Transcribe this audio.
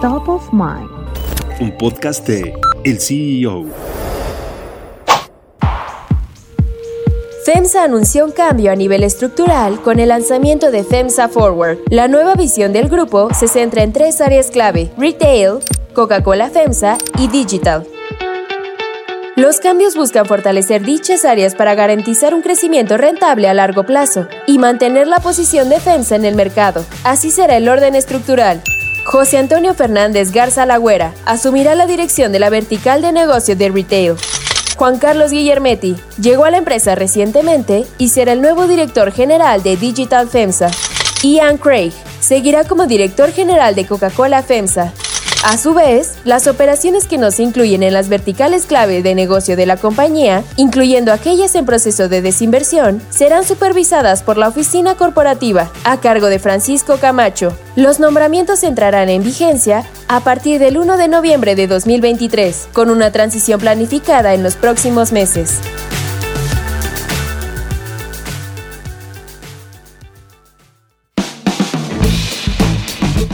Top of Mind. Un podcast de El CEO. FEMSA anunció un cambio a nivel estructural con el lanzamiento de FEMSA Forward. La nueva visión del grupo se centra en tres áreas clave, retail, Coca-Cola FEMSA y digital. Los cambios buscan fortalecer dichas áreas para garantizar un crecimiento rentable a largo plazo y mantener la posición de FEMSA en el mercado. Así será el orden estructural. José Antonio Fernández Garza Lagüera asumirá la dirección de la vertical de negocio de retail. Juan Carlos Guillermetti llegó a la empresa recientemente y será el nuevo director general de Digital FEMSA. Ian Craig seguirá como director general de Coca-Cola FEMSA. A su vez, las operaciones que no se incluyen en las verticales clave de negocio de la compañía, incluyendo aquellas en proceso de desinversión, serán supervisadas por la oficina corporativa, a cargo de Francisco Camacho. Los nombramientos entrarán en vigencia a partir del 1 de noviembre de 2023, con una transición planificada en los próximos meses.